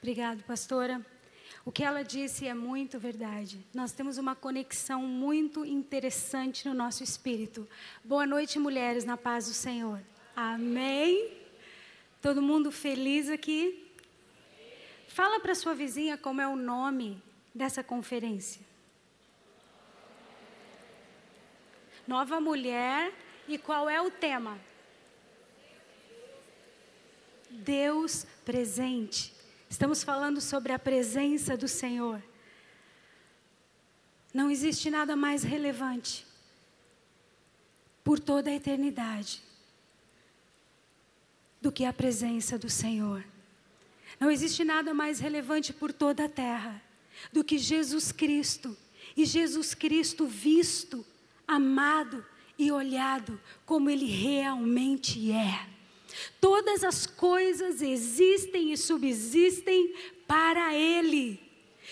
Obrigado, pastora. O que ela disse é muito verdade. Nós temos uma conexão muito interessante no nosso espírito. Boa noite, mulheres, na paz do Senhor. Amém? Todo mundo feliz aqui? Fala para sua vizinha como é o nome dessa conferência. Nova mulher e qual é o tema? Deus presente. Estamos falando sobre a presença do Senhor. Não existe nada mais relevante por toda a eternidade do que a presença do Senhor. Não existe nada mais relevante por toda a terra do que Jesus Cristo. E Jesus Cristo visto, amado e olhado como Ele realmente é. Todas as coisas existem e subsistem para Ele.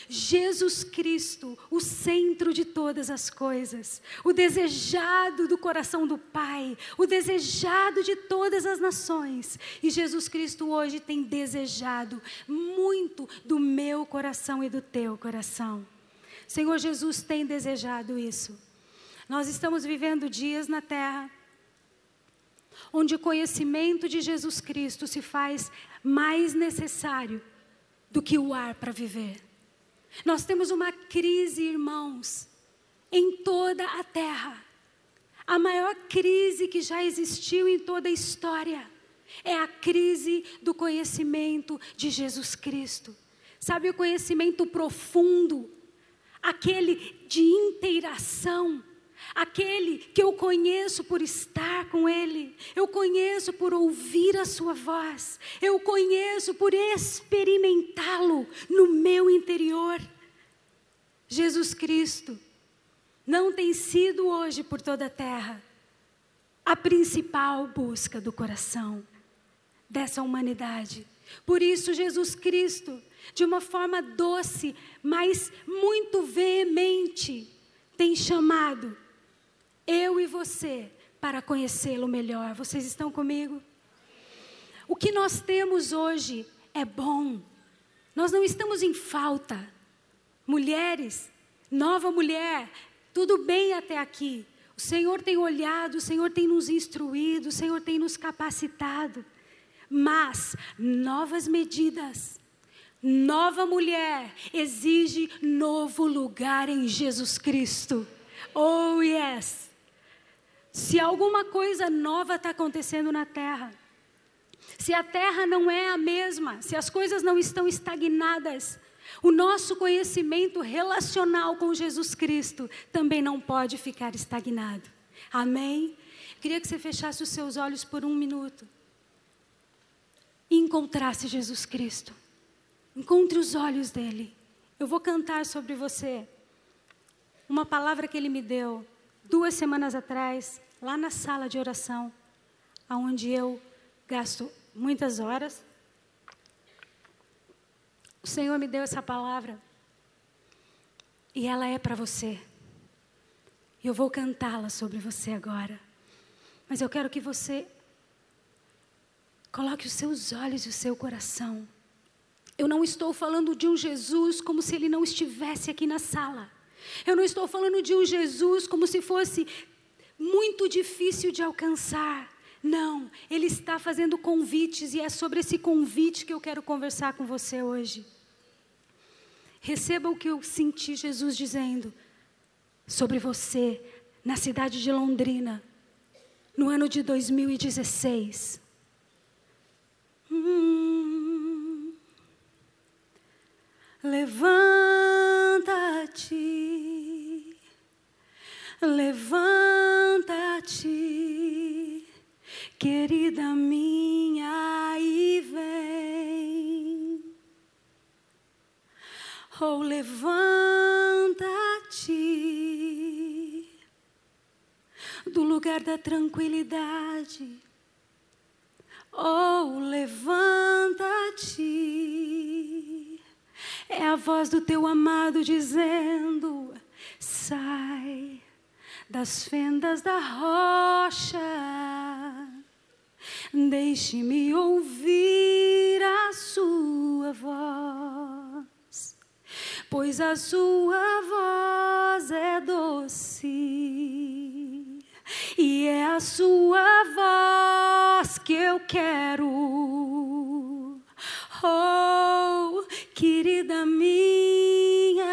Jesus Cristo, o centro de todas as coisas, o desejado do coração do Pai, o desejado de todas as nações. E Jesus Cristo hoje tem desejado muito do meu coração e do teu coração. Senhor Jesus tem desejado isso. Nós estamos vivendo dias na terra onde o conhecimento de Jesus Cristo se faz mais necessário do que o ar para viver. Nós temos uma crise, irmãos, em toda a terra. A maior crise que já existiu em toda a história é a crise do conhecimento de Jesus Cristo. Sabe o conhecimento profundo, aquele de inteiração aquele que eu conheço por estar com Ele, eu conheço por ouvir a Sua voz, eu conheço por experimentá-lo no meu interior. Jesus Cristo não tem sido hoje por toda a terra a principal busca do coração dessa humanidade. Por isso, Jesus Cristo, de uma forma doce, mas muito veemente, tem chamado eu e você, para conhecê-lo melhor. Vocês estão comigo? O que nós temos hoje é bom. Nós não estamos em falta. Mulheres, nova mulher, tudo bem até aqui. O Senhor tem olhado, o Senhor tem nos instruído, o Senhor tem nos capacitado. Mas novas medidas, nova mulher exige novo lugar em Jesus Cristo. Oh, yes. Se alguma coisa nova está acontecendo na terra, se a terra não é a mesma, se as coisas não estão estagnadas, o nosso conhecimento relacional com Jesus Cristo também não pode ficar estagnado. Amém? Queria que você fechasse os seus olhos por um minuto e encontrasse Jesus Cristo. Encontre os olhos dele. Eu vou cantar sobre você uma palavra que ele me deu duas semanas atrás lá na sala de oração, aonde eu gasto muitas horas. O Senhor me deu essa palavra e ela é para você. Eu vou cantá-la sobre você agora. Mas eu quero que você coloque os seus olhos e o seu coração. Eu não estou falando de um Jesus como se ele não estivesse aqui na sala. Eu não estou falando de um Jesus como se fosse muito difícil de alcançar. Não, Ele está fazendo convites e é sobre esse convite que eu quero conversar com você hoje. Receba o que eu senti Jesus dizendo sobre você na cidade de Londrina, no ano de 2016. Hum, Levanta-te Levanta-te, querida minha, e vem. Oh, levanta-te do lugar da tranquilidade. Oh, levanta-te. É a voz do teu amado dizendo: sai das fendas da rocha. Deixe-me ouvir a sua voz. pois a sua voz é doce e é a sua voz que eu quero. Oh, querida minha,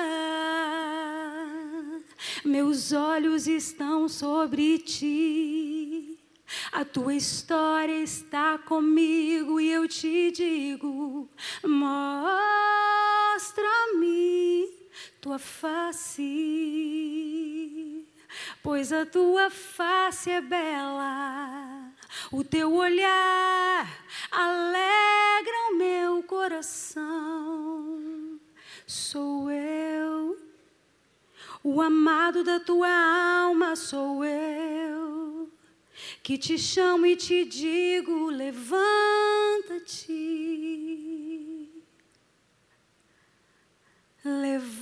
meus olhos estão sobre ti. A tua história está comigo e eu te digo: mostra-me tua face, pois a tua face é bela, o teu olhar alegra o meu coração. Sou eu, o amado da tua alma, sou eu que te chamo e te digo: levanta-te. Levanta-te.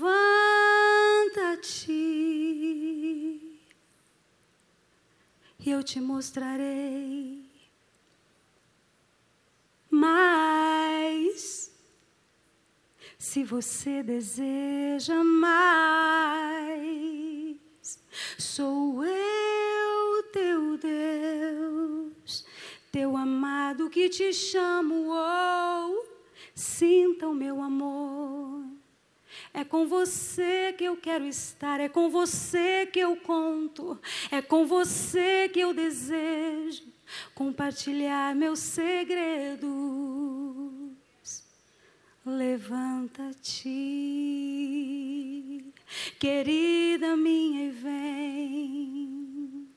E eu te mostrarei mais. Se você deseja mais, sou eu, teu Deus, teu amado que te chamo. Oh, sinta o meu amor. É com você que eu quero estar, é com você que eu conto, é com você que eu desejo compartilhar meus segredos. Levanta-te, querida minha, e vem.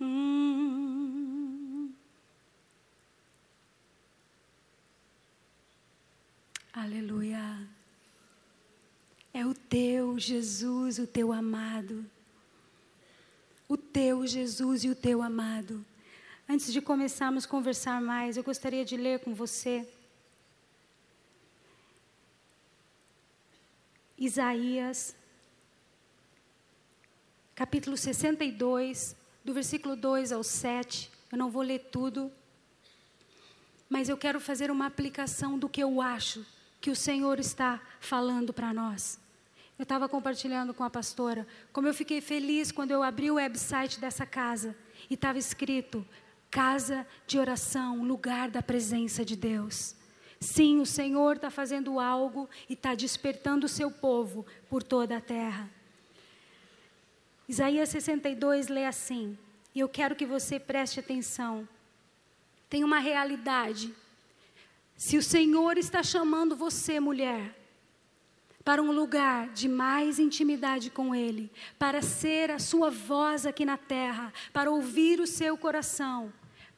Hum. Aleluia. É o teu Jesus, o teu amado. O teu Jesus e o teu amado. Antes de começarmos a conversar mais, eu gostaria de ler com você Isaías, capítulo 62, do versículo 2 ao 7. Eu não vou ler tudo, mas eu quero fazer uma aplicação do que eu acho que o Senhor está falando para nós. Eu estava compartilhando com a pastora como eu fiquei feliz quando eu abri o website dessa casa e estava escrito: Casa de oração, lugar da presença de Deus. Sim, o Senhor está fazendo algo e está despertando o seu povo por toda a terra. Isaías 62 lê assim, e eu quero que você preste atenção. Tem uma realidade. Se o Senhor está chamando você, mulher, para um lugar de mais intimidade com Ele, para ser a sua voz aqui na terra, para ouvir o seu coração,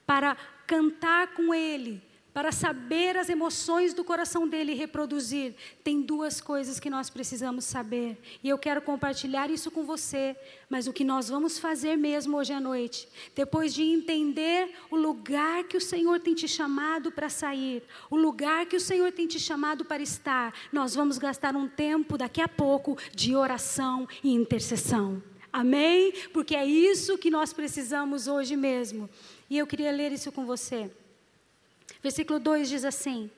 para cantar com Ele, para saber as emoções do coração dele reproduzir, tem duas coisas que nós precisamos saber. E eu quero compartilhar isso com você, mas o que nós vamos fazer mesmo hoje à noite, depois de entender o lugar que o Senhor tem te chamado para sair, o lugar que o Senhor tem te chamado para estar, nós vamos gastar um tempo daqui a pouco de oração e intercessão. Amém? Porque é isso que nós precisamos hoje mesmo. E eu queria ler isso com você. Versículo 2 diz assim: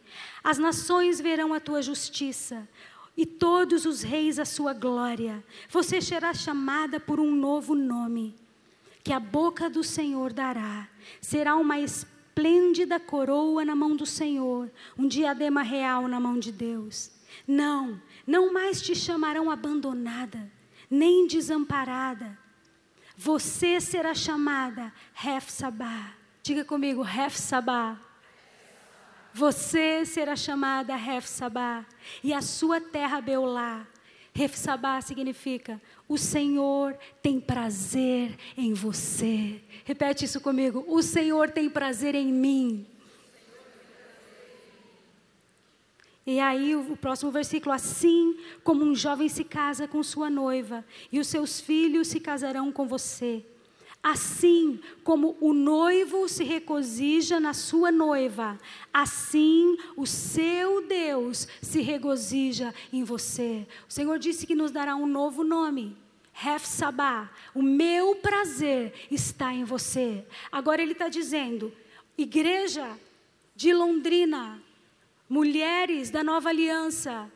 As nações verão a tua justiça, e todos os reis a sua glória. Você será chamada por um novo nome, que a boca do Senhor dará. Será uma esplêndida coroa na mão do Senhor, um diadema real na mão de Deus. Não, não mais te chamarão abandonada, nem desamparada. Você será chamada Ref Sabá. Diga comigo, Ref Sabá. Você será chamada Refsabá e a sua terra Beulá. Refsabá significa o Senhor tem prazer em você. Repete isso comigo. O Senhor tem prazer em mim. E aí o próximo versículo, assim como um jovem se casa com sua noiva, e os seus filhos se casarão com você. Assim como o noivo se regozija na sua noiva, assim o seu Deus se regozija em você. O Senhor disse que nos dará um novo nome. Ref Sabá, o meu prazer está em você. Agora ele está dizendo, igreja de Londrina, mulheres da nova aliança,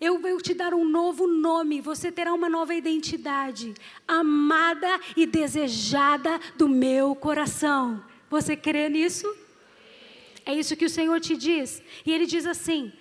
eu vou te dar um novo nome, você terá uma nova identidade, amada e desejada do meu coração. Você crê nisso? É isso que o Senhor te diz. E Ele diz assim: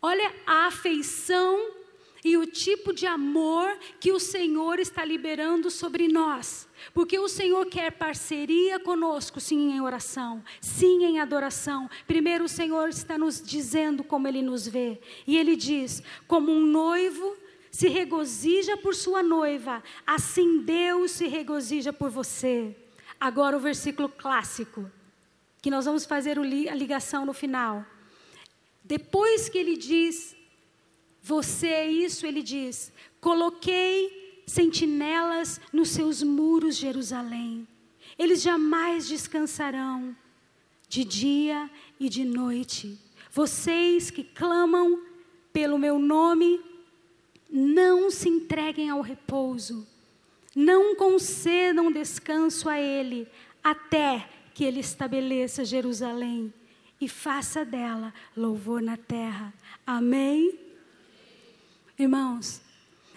olha a afeição e o tipo de amor que o Senhor está liberando sobre nós. Porque o Senhor quer parceria conosco, sim, em oração, sim, em adoração. Primeiro, o Senhor está nos dizendo como Ele nos vê. E Ele diz: como um noivo se regozija por sua noiva, assim Deus se regozija por você. Agora, o versículo clássico, que nós vamos fazer a ligação no final. Depois que Ele diz, você é isso, Ele diz: coloquei sentinelas nos seus muros, Jerusalém. Eles jamais descansarão de dia e de noite. Vocês que clamam pelo meu nome, não se entreguem ao repouso, não concedam descanso a Ele, até que Ele estabeleça Jerusalém e faça dela louvor na terra. Amém? Irmãos,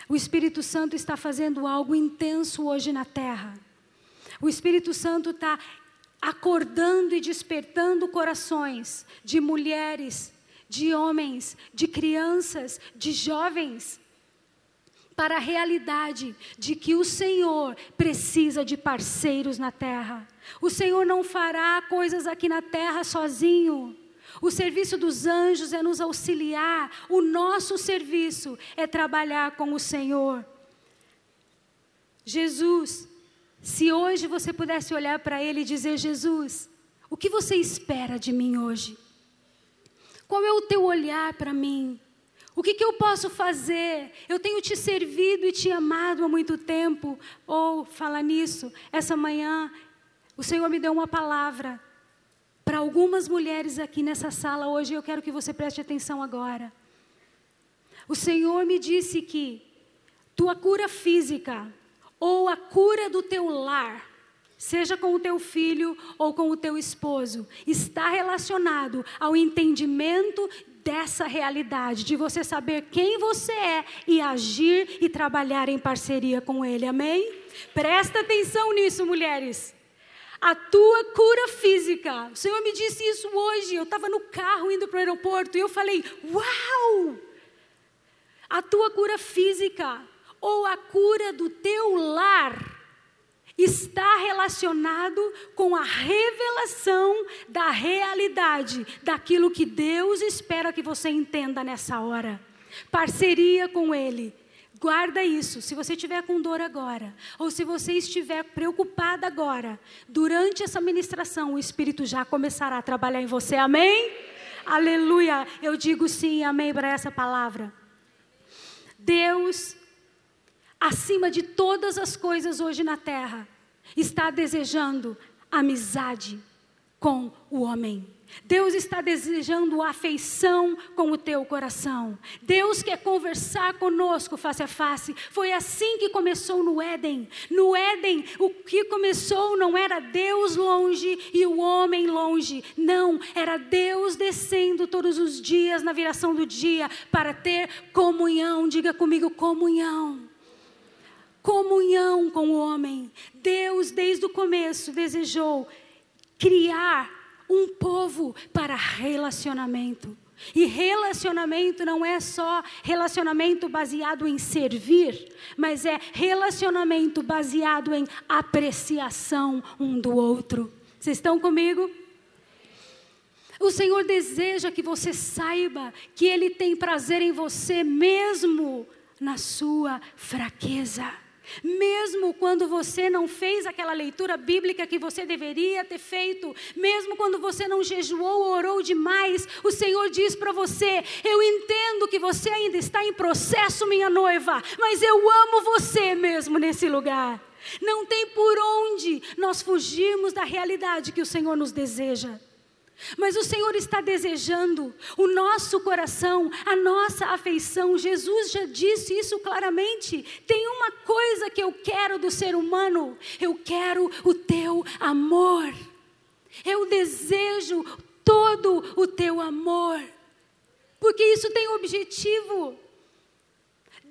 o Espírito Santo está fazendo algo intenso hoje na terra. O Espírito Santo está acordando e despertando corações de mulheres, de homens, de crianças, de jovens, para a realidade de que o Senhor precisa de parceiros na terra. O Senhor não fará coisas aqui na terra sozinho. O serviço dos anjos é nos auxiliar, o nosso serviço é trabalhar com o Senhor. Jesus, se hoje você pudesse olhar para Ele e dizer: Jesus, o que você espera de mim hoje? Qual é o teu olhar para mim? O que, que, eu posso fazer? Eu tenho te servido e te amado há muito tempo. Ou, fala nisso, essa manhã o Senhor me deu uma palavra para algumas mulheres aqui nessa sala hoje, eu quero que você preste atenção agora. O Senhor me disse que tua cura física ou a cura do teu lar, seja com o teu filho ou com o teu esposo, está relacionado ao entendimento dessa realidade, de você saber quem você é e agir e trabalhar em parceria com Ele. Amém? Presta atenção nisso, mulheres a tua cura física. O Senhor me disse isso hoje. Eu estava no carro indo para o aeroporto e eu falei: Uau! A tua cura física ou a cura do teu lar está relacionado com a revelação da realidade daquilo que Deus espera que você entenda nessa hora. Parceria com Ele Guarda isso. Se você estiver com dor agora, ou se você estiver preocupada agora, durante essa ministração, o Espírito já começará a trabalhar em você. Amém? Aleluia. Eu digo sim, amém para essa palavra. Deus, acima de todas as coisas hoje na terra, está desejando amizade com o homem. Deus está desejando afeição com o teu coração. Deus quer conversar conosco face a face. Foi assim que começou no Éden. No Éden, o que começou não era Deus longe e o homem longe. Não, era Deus descendo todos os dias na viração do dia para ter comunhão. Diga comigo, comunhão. Comunhão com o homem. Deus, desde o começo, desejou criar um povo para relacionamento. E relacionamento não é só relacionamento baseado em servir, mas é relacionamento baseado em apreciação um do outro. Vocês estão comigo? O Senhor deseja que você saiba que Ele tem prazer em você, mesmo na sua fraqueza. Mesmo quando você não fez aquela leitura bíblica que você deveria ter feito, mesmo quando você não jejuou ou orou demais, o Senhor diz para você: Eu entendo que você ainda está em processo, minha noiva, mas eu amo você mesmo nesse lugar. Não tem por onde nós fugirmos da realidade que o Senhor nos deseja. Mas o Senhor está desejando o nosso coração, a nossa afeição. Jesus já disse isso claramente. Tem uma coisa que eu quero do ser humano: eu quero o teu amor. Eu desejo todo o teu amor. Porque isso tem um objetivo.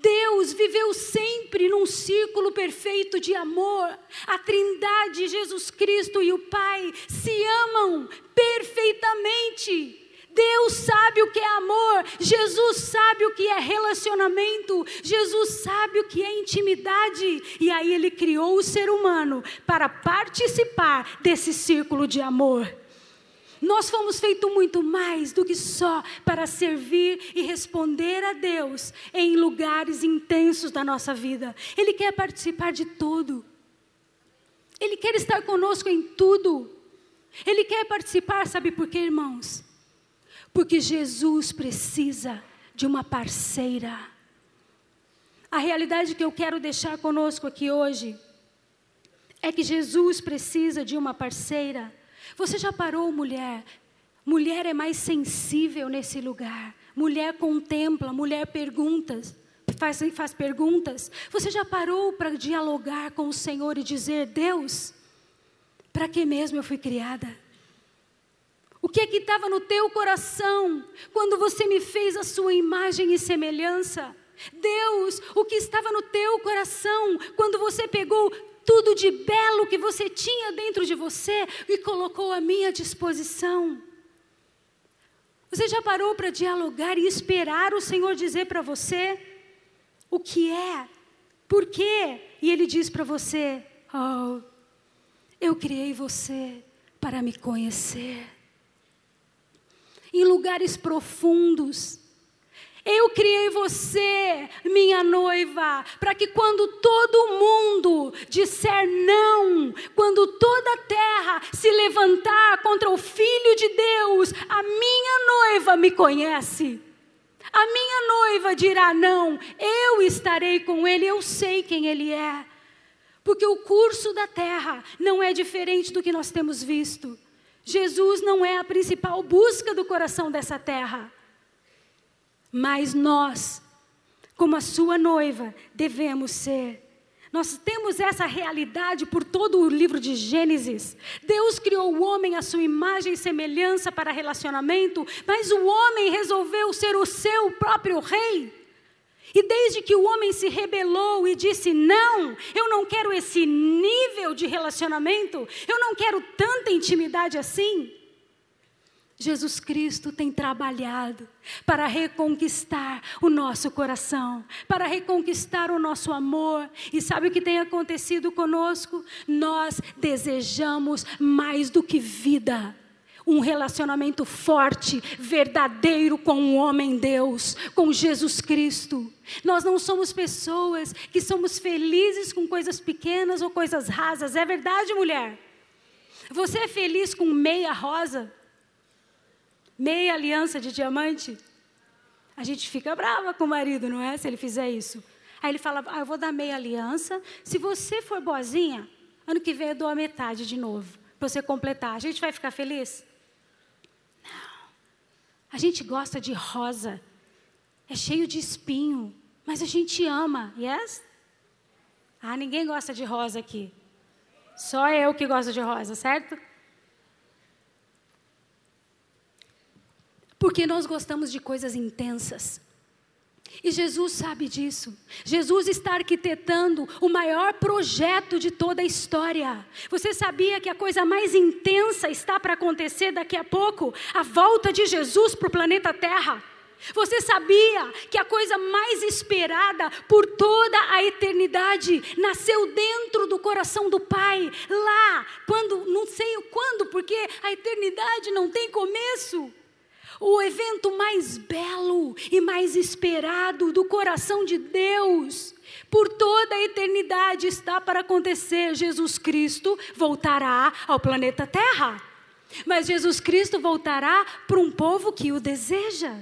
Deus viveu sempre num círculo perfeito de amor. A Trindade, Jesus Cristo e o Pai se amam perfeitamente. Deus sabe o que é amor, Jesus sabe o que é relacionamento, Jesus sabe o que é intimidade, e aí Ele criou o ser humano para participar desse círculo de amor. Nós fomos feitos muito mais do que só para servir e responder a Deus em lugares intensos da nossa vida. Ele quer participar de tudo. Ele quer estar conosco em tudo. Ele quer participar, sabe por quê, irmãos? Porque Jesus precisa de uma parceira. A realidade que eu quero deixar conosco aqui hoje é que Jesus precisa de uma parceira você já parou, mulher? Mulher é mais sensível nesse lugar. Mulher contempla, mulher perguntas, faz, faz perguntas. Você já parou para dialogar com o Senhor e dizer: Deus, para que mesmo eu fui criada? O que é que estava no teu coração quando você me fez a sua imagem e semelhança? Deus, o que estava no teu coração quando você pegou tudo de belo que você tinha dentro de você e colocou à minha disposição. Você já parou para dialogar e esperar o Senhor dizer para você o que é, por quê? E Ele diz para você: Oh, eu criei você para me conhecer. Em lugares profundos, eu criei você, minha noiva, para que quando todo mundo disser não, quando toda a terra se levantar contra o Filho de Deus, a minha noiva me conhece. A minha noiva dirá não, eu estarei com ele, eu sei quem ele é. Porque o curso da terra não é diferente do que nós temos visto. Jesus não é a principal busca do coração dessa terra. Mas nós, como a sua noiva, devemos ser. Nós temos essa realidade por todo o livro de Gênesis. Deus criou o homem à sua imagem e semelhança para relacionamento, mas o homem resolveu ser o seu próprio rei. E desde que o homem se rebelou e disse: Não, eu não quero esse nível de relacionamento, eu não quero tanta intimidade assim. Jesus Cristo tem trabalhado para reconquistar o nosso coração, para reconquistar o nosso amor. E sabe o que tem acontecido conosco? Nós desejamos mais do que vida. Um relacionamento forte, verdadeiro com o homem Deus, com Jesus Cristo. Nós não somos pessoas que somos felizes com coisas pequenas ou coisas rasas. É verdade, mulher? Você é feliz com meia rosa? Meia aliança de diamante, a gente fica brava com o marido, não é? Se ele fizer isso. Aí ele fala: ah, Eu vou dar meia aliança. Se você for boazinha, ano que vem eu dou a metade de novo, para você completar. A gente vai ficar feliz? Não. A gente gosta de rosa, é cheio de espinho, mas a gente ama, yes? Ah, ninguém gosta de rosa aqui. Só eu que gosto de rosa, certo? Porque nós gostamos de coisas intensas. E Jesus sabe disso. Jesus está arquitetando o maior projeto de toda a história. Você sabia que a coisa mais intensa está para acontecer daqui a pouco? A volta de Jesus para o planeta Terra. Você sabia que a coisa mais esperada por toda a eternidade nasceu dentro do coração do Pai, lá, quando, não sei quando, porque a eternidade não tem começo. O evento mais belo e mais esperado do coração de Deus, por toda a eternidade está para acontecer. Jesus Cristo voltará ao planeta Terra. Mas Jesus Cristo voltará para um povo que o deseja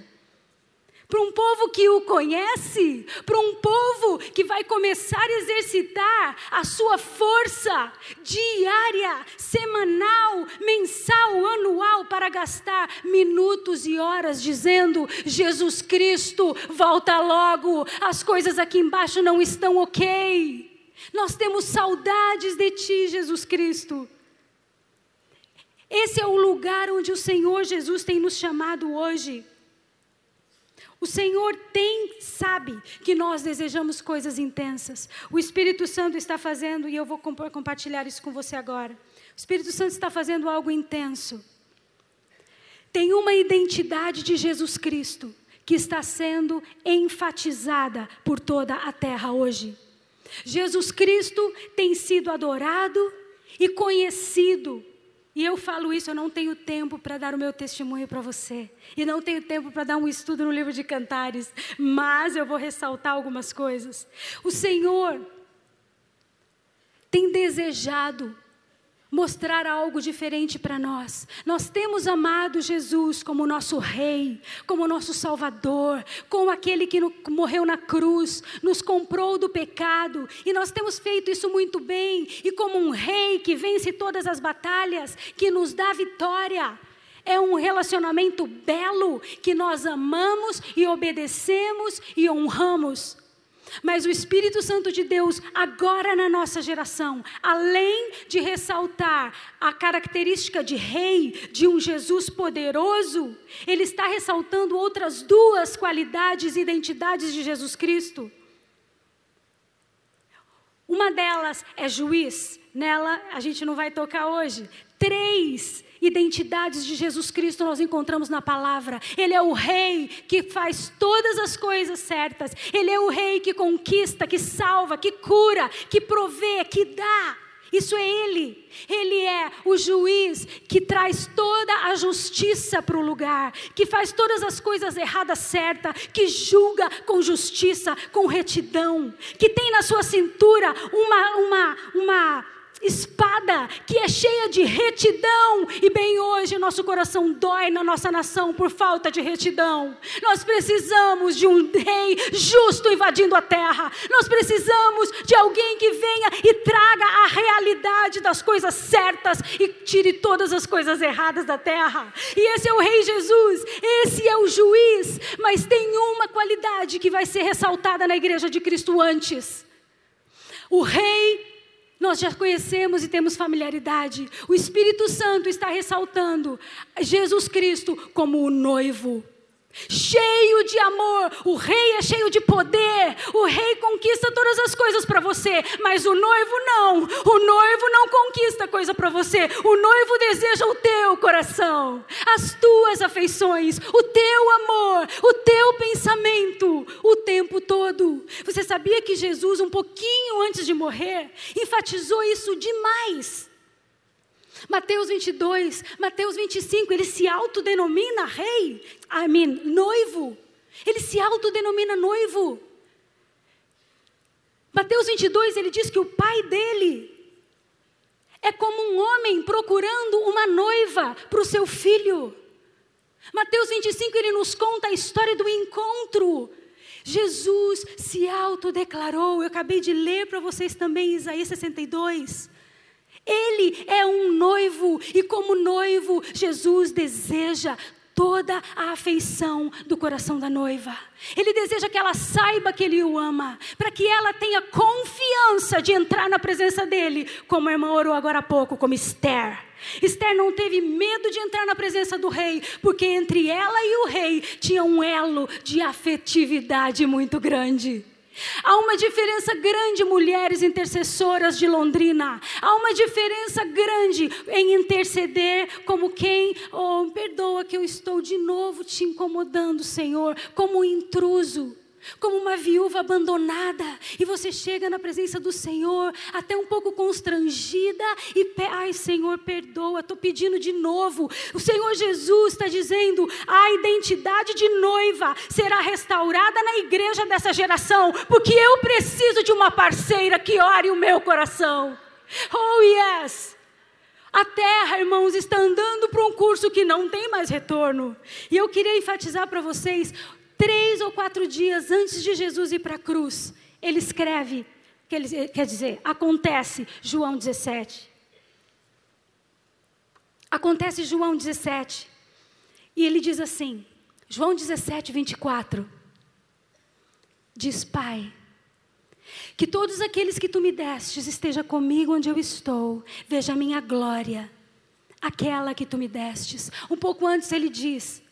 para um povo que o conhece, para um povo que vai começar a exercitar a sua força diária, semanal, mensal, anual, para gastar minutos e horas dizendo: Jesus Cristo, volta logo, as coisas aqui embaixo não estão ok. Nós temos saudades de Ti, Jesus Cristo. Esse é o lugar onde o Senhor Jesus tem nos chamado hoje. O Senhor tem, sabe que nós desejamos coisas intensas. O Espírito Santo está fazendo, e eu vou compartilhar isso com você agora. O Espírito Santo está fazendo algo intenso. Tem uma identidade de Jesus Cristo que está sendo enfatizada por toda a terra hoje. Jesus Cristo tem sido adorado e conhecido e eu falo isso, eu não tenho tempo para dar o meu testemunho para você. E não tenho tempo para dar um estudo no livro de cantares. Mas eu vou ressaltar algumas coisas. O Senhor tem desejado mostrar algo diferente para nós. Nós temos amado Jesus como nosso Rei, como nosso Salvador, como aquele que morreu na cruz, nos comprou do pecado, e nós temos feito isso muito bem, e como um Rei que vence todas as batalhas, que nos dá vitória. É um relacionamento belo que nós amamos e obedecemos e honramos. Mas o Espírito Santo de Deus, agora na nossa geração, além de ressaltar a característica de rei, de um Jesus poderoso, ele está ressaltando outras duas qualidades e identidades de Jesus Cristo. Uma delas é juiz, nela a gente não vai tocar hoje. Três identidades de Jesus Cristo nós encontramos na palavra. Ele é o rei que faz todas as coisas certas. Ele é o rei que conquista, que salva, que cura, que provê, que dá. Isso é Ele. Ele é o juiz que traz toda a justiça para o lugar, que faz todas as coisas erradas certas, que julga com justiça, com retidão, que tem na sua cintura uma, uma, uma espada que é cheia de retidão, e bem hoje nosso coração dói na nossa nação por falta de retidão. Nós precisamos de um rei justo invadindo a terra. Nós precisamos de alguém que venha e traga a realidade das coisas certas e tire todas as coisas erradas da terra. E esse é o rei Jesus, esse é o juiz, mas tem uma qualidade que vai ser ressaltada na igreja de Cristo antes. O rei nós já conhecemos e temos familiaridade. O Espírito Santo está ressaltando Jesus Cristo como o noivo cheio de amor. O rei é cheio de poder. O rei conquista todas as coisas para você, mas o noivo não. O noivo não conquista coisa para você. O noivo deseja o teu coração, as tuas afeições, o teu amor, o teu pensamento o tempo todo. Você sabia que Jesus, um pouquinho antes de morrer, enfatizou isso demais? Mateus 22, Mateus 25, ele se autodenomina rei, I mean, noivo. Ele se autodenomina noivo. Mateus 22, ele diz que o pai dele é como um homem procurando uma noiva para o seu filho. Mateus 25, ele nos conta a história do encontro. Jesus se autodeclarou. Eu acabei de ler para vocês também Isaías 62. Ele é um noivo e, como noivo, Jesus deseja toda a afeição do coração da noiva. Ele deseja que ela saiba que ele o ama, para que ela tenha confiança de entrar na presença dele, como a irmã orou agora há pouco, como Esther. Esther não teve medo de entrar na presença do rei, porque entre ela e o rei tinha um elo de afetividade muito grande. Há uma diferença grande, mulheres intercessoras de Londrina. Há uma diferença grande em interceder como quem, oh, perdoa que eu estou de novo te incomodando, Senhor, como um intruso como uma viúva abandonada, e você chega na presença do Senhor, até um pouco constrangida, e ai Senhor, perdoa, estou pedindo de novo. O Senhor Jesus está dizendo: a identidade de noiva será restaurada na igreja dessa geração, porque eu preciso de uma parceira que ore o meu coração. Oh, yes! A terra, irmãos, está andando para um curso que não tem mais retorno. E eu queria enfatizar para vocês três ou quatro dias antes de Jesus ir para a cruz, ele escreve, quer dizer, acontece, João 17. Acontece João 17. E ele diz assim, João 17, 24. Diz, Pai, que todos aqueles que tu me destes esteja comigo onde eu estou, veja a minha glória, aquela que tu me destes. Um pouco antes ele diz: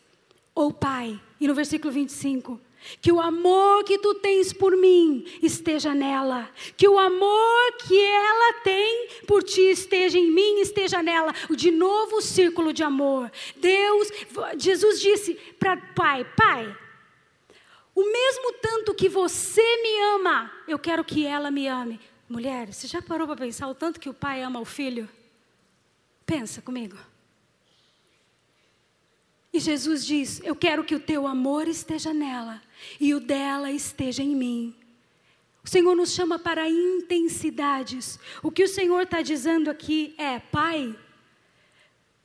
ou Pai, e no versículo 25, que o amor que tu tens por mim esteja nela. Que o amor que ela tem por ti esteja em mim, esteja nela. De novo o círculo de amor. Deus, Jesus disse para Pai: Pai, o mesmo tanto que você me ama, eu quero que ela me ame. Mulher, você já parou para pensar o tanto que o pai ama o filho? Pensa comigo. E Jesus diz: Eu quero que o teu amor esteja nela e o dela esteja em mim. O Senhor nos chama para intensidades. O que o Senhor está dizendo aqui é: Pai,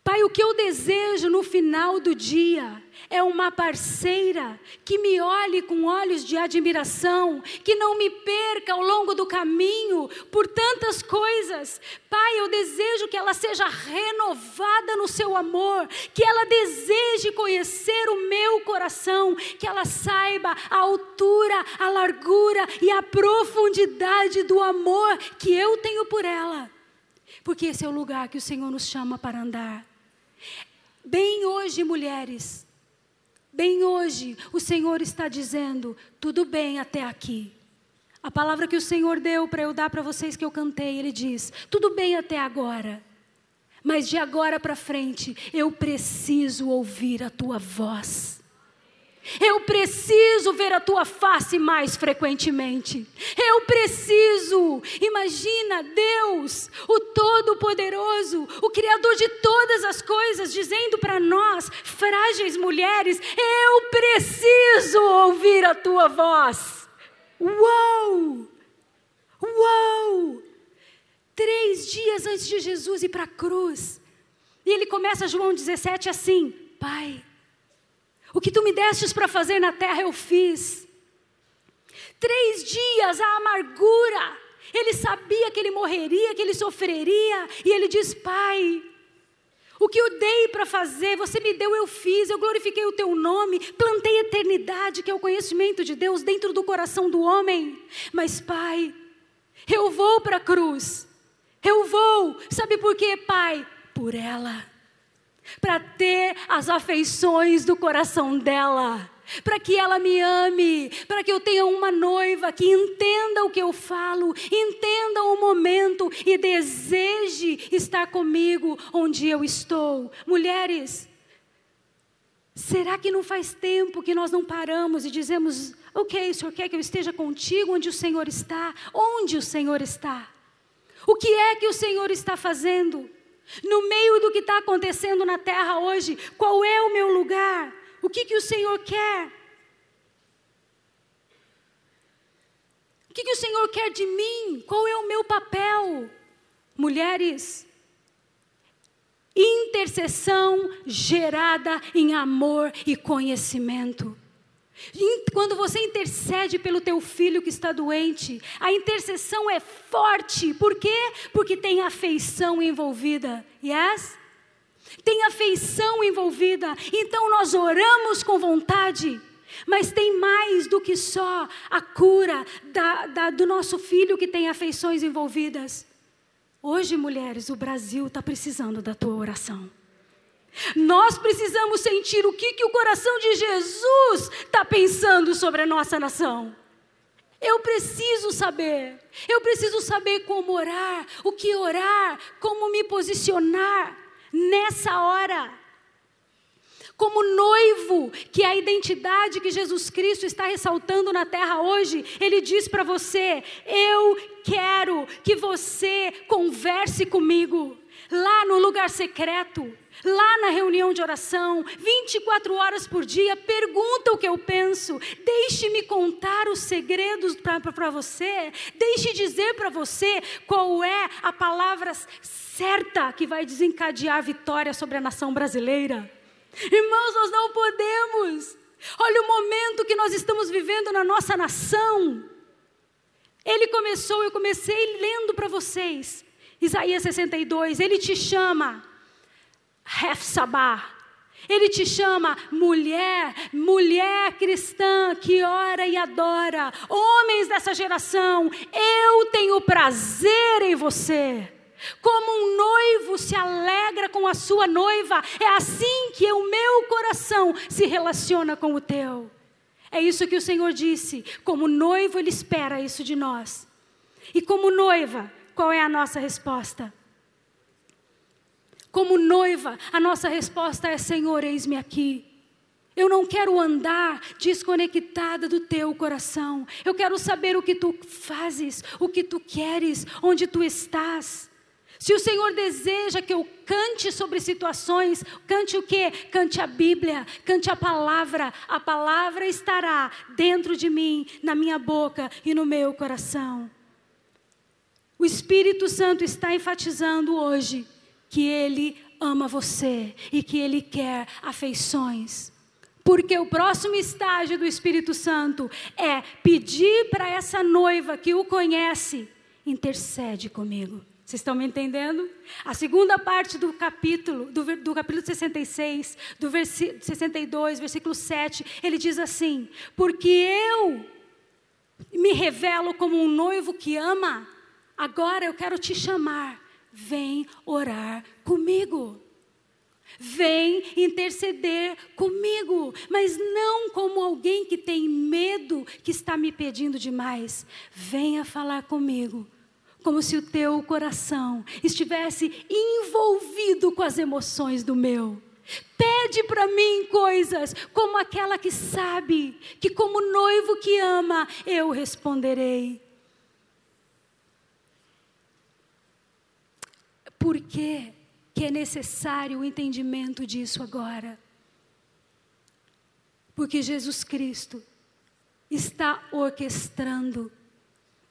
Pai, o que eu desejo no final do dia é uma parceira que me olhe com olhos de admiração, que não me perca ao longo do caminho por tantas coisas. Pai, eu desejo que ela seja renovada no seu amor, que ela deseje conhecer o meu coração, que ela saiba a altura, a largura e a profundidade do amor que eu tenho por ela. Porque esse é o lugar que o Senhor nos chama para andar. Bem hoje, mulheres, bem hoje, o Senhor está dizendo: tudo bem até aqui. A palavra que o Senhor deu para eu dar para vocês que eu cantei, Ele diz: tudo bem até agora, mas de agora para frente eu preciso ouvir a tua voz. Eu preciso ver a tua face mais frequentemente. Eu preciso. Imagina Deus, o Todo-Poderoso, o Criador de todas as coisas, dizendo para nós, frágeis mulheres: Eu preciso ouvir a tua voz. Uau! Uau! Três dias antes de Jesus ir para a cruz. E ele começa João 17 assim: Pai o que tu me destes para fazer na terra eu fiz. Três dias a amargura. Ele sabia que ele morreria, que ele sofreria. E ele diz: Pai, o que eu dei para fazer, você me deu, eu fiz, eu glorifiquei o teu nome, plantei eternidade, que é o conhecimento de Deus dentro do coração do homem. Mas, Pai, eu vou para a cruz, eu vou, sabe por quê, Pai? Por ela para ter as afeições do coração dela, para que ela me ame, para que eu tenha uma noiva que entenda o que eu falo, entenda o momento e deseje estar comigo onde eu estou. Mulheres, será que não faz tempo que nós não paramos e dizemos: Ok, o Senhor quer que eu esteja contigo onde o Senhor está? Onde o Senhor está? O que é que o Senhor está fazendo? No meio do que está acontecendo na terra hoje, qual é o meu lugar? O que, que o Senhor quer? O que, que o Senhor quer de mim? Qual é o meu papel? Mulheres, intercessão gerada em amor e conhecimento. Quando você intercede pelo teu filho que está doente, a intercessão é forte. Por quê? Porque tem afeição envolvida. Yes? Tem afeição envolvida. Então nós oramos com vontade. Mas tem mais do que só a cura da, da, do nosso filho que tem afeições envolvidas. Hoje, mulheres, o Brasil está precisando da tua oração. Nós precisamos sentir o que, que o coração de Jesus está pensando sobre a nossa nação. Eu preciso saber, eu preciso saber como orar, o que orar, como me posicionar nessa hora. Como noivo, que é a identidade que Jesus Cristo está ressaltando na terra hoje, Ele diz para você: Eu quero que você converse comigo lá no lugar secreto lá na reunião de oração, 24 horas por dia, pergunta o que eu penso, deixe-me contar os segredos para você, deixe dizer para você qual é a palavra certa que vai desencadear a vitória sobre a nação brasileira. Irmãos, nós não podemos. Olha o momento que nós estamos vivendo na nossa nação. Ele começou, eu comecei lendo para vocês. Isaías 62, ele te chama Hefsabá. Ele te chama mulher, mulher cristã que ora e adora. Homens dessa geração, eu tenho prazer em você. Como um noivo se alegra com a sua noiva, é assim que o meu coração se relaciona com o teu. É isso que o Senhor disse. Como noivo, Ele espera isso de nós. E como noiva, qual é a nossa resposta? Como noiva, a nossa resposta é: Senhor, eis-me aqui. Eu não quero andar desconectada do teu coração. Eu quero saber o que tu fazes, o que tu queres, onde tu estás. Se o Senhor deseja que eu cante sobre situações, cante o que? Cante a Bíblia, cante a palavra. A palavra estará dentro de mim, na minha boca e no meu coração. O Espírito Santo está enfatizando hoje que Ele ama você e que Ele quer afeições. Porque o próximo estágio do Espírito Santo é pedir para essa noiva que o conhece, intercede comigo. Vocês estão me entendendo? A segunda parte do capítulo, do, do capítulo 66, do versículo 62, versículo 7, ele diz assim: Porque eu me revelo como um noivo que ama, agora eu quero te chamar, vem orar comigo. Vem interceder comigo, mas não como alguém que tem medo, que está me pedindo demais. Venha falar comigo como se o teu coração estivesse envolvido com as emoções do meu. Pede para mim coisas como aquela que sabe que, como noivo que ama, eu responderei. Por que, que é necessário o entendimento disso agora? Porque Jesus Cristo está orquestrando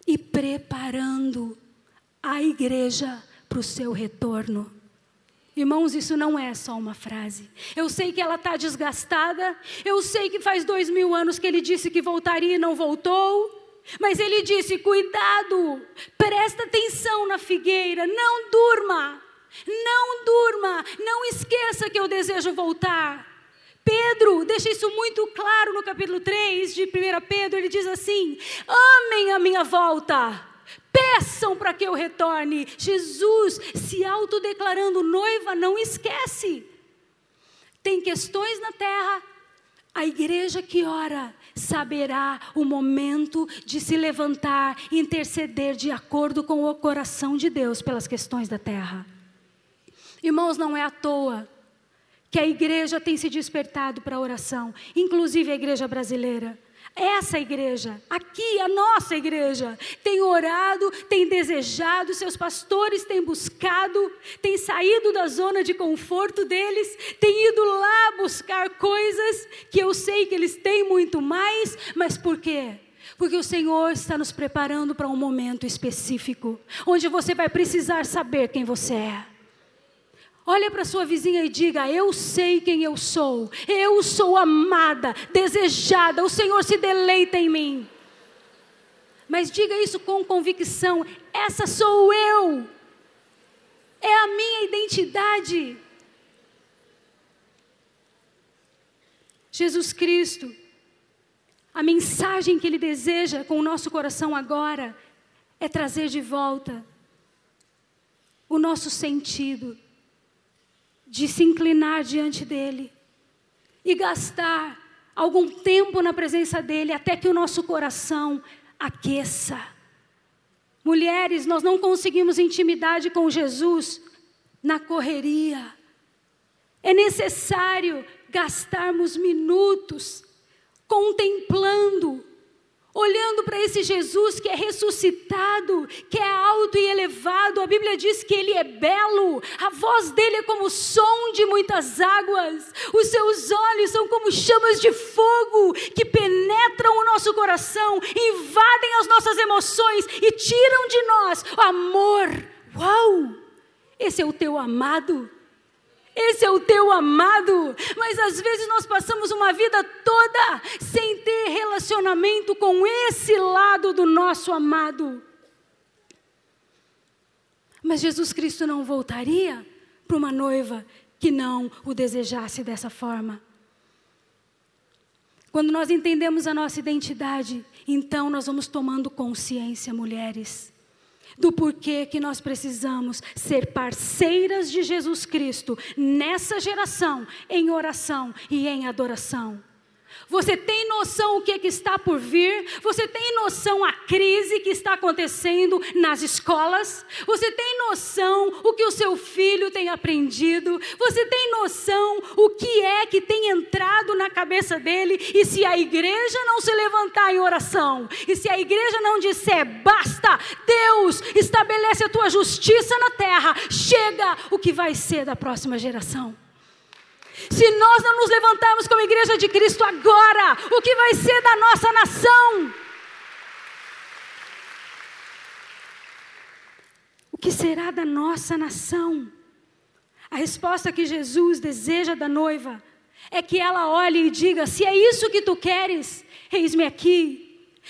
e preparando a igreja para o seu retorno. Irmãos, isso não é só uma frase. Eu sei que ela está desgastada. Eu sei que faz dois mil anos que ele disse que voltaria e não voltou. Mas ele disse: cuidado, presta atenção na figueira, não durma, não durma, não esqueça que eu desejo voltar. Pedro deixa isso muito claro no capítulo 3 de 1 Pedro. Ele diz assim: amem a minha volta peçam para que eu retorne. Jesus, se autodeclarando noiva, não esquece. Tem questões na terra, a igreja que ora saberá o momento de se levantar e interceder de acordo com o coração de Deus pelas questões da terra. Irmãos, não é à toa que a igreja tem se despertado para a oração, inclusive a igreja brasileira. Essa igreja, aqui, a nossa igreja, tem orado, tem desejado, seus pastores têm buscado, têm saído da zona de conforto deles, têm ido lá buscar coisas que eu sei que eles têm muito mais, mas por quê? Porque o Senhor está nos preparando para um momento específico, onde você vai precisar saber quem você é. Olha para sua vizinha e diga: Eu sei quem eu sou. Eu sou amada, desejada. O Senhor se deleita em mim. Mas diga isso com convicção: Essa sou eu. É a minha identidade. Jesus Cristo, a mensagem que Ele deseja com o nosso coração agora é trazer de volta o nosso sentido de se inclinar diante dEle e gastar algum tempo na presença dEle até que o nosso coração aqueça. Mulheres, nós não conseguimos intimidade com Jesus na correria. É necessário gastarmos minutos contemplando olhando para esse Jesus que é ressuscitado, que é alto e elevado. A Bíblia diz que ele é belo, a voz dele é como o som de muitas águas, os seus olhos são como chamas de fogo que penetram o nosso coração, invadem as nossas emoções e tiram de nós o amor. Uau! Esse é o teu amado. Esse é o teu amado. Mas às vezes nós passamos uma vida toda sem ter relacionamento com esse lado do nosso amado. Mas Jesus Cristo não voltaria para uma noiva que não o desejasse dessa forma. Quando nós entendemos a nossa identidade, então nós vamos tomando consciência, mulheres. Do porquê que nós precisamos ser parceiras de Jesus Cristo nessa geração, em oração e em adoração. Você tem noção o que, é que está por vir? Você tem noção a crise que está acontecendo nas escolas? Você tem noção o que o seu filho tem aprendido? Você tem noção o que é que tem entrado na cabeça dele? E se a igreja não se levantar em oração, e se a igreja não disser basta, Deus estabelece a tua justiça na terra, chega o que vai ser da próxima geração. Se nós não nos levantarmos como igreja de Cristo agora, o que vai ser da nossa nação? O que será da nossa nação? A resposta que Jesus deseja da noiva é que ela olhe e diga: se é isso que tu queres, eis-me aqui.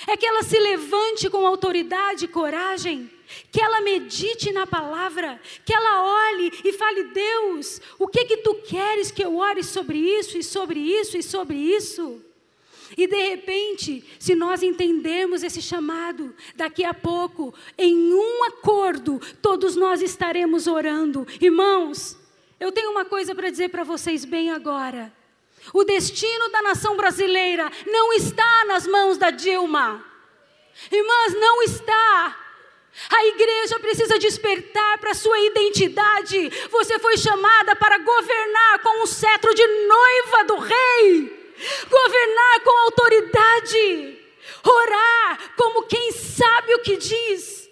É que ela se levante com autoridade e coragem que ela medite na palavra, que ela olhe e fale: Deus, o que que tu queres que eu ore sobre isso e sobre isso e sobre isso? E de repente, se nós entendermos esse chamado, daqui a pouco, em um acordo, todos nós estaremos orando. Irmãos, eu tenho uma coisa para dizer para vocês bem agora. O destino da nação brasileira não está nas mãos da Dilma. Irmãs, não está. A igreja precisa despertar para a sua identidade. Você foi chamada para governar com um cetro de noiva do rei, governar com autoridade, orar como quem sabe o que diz.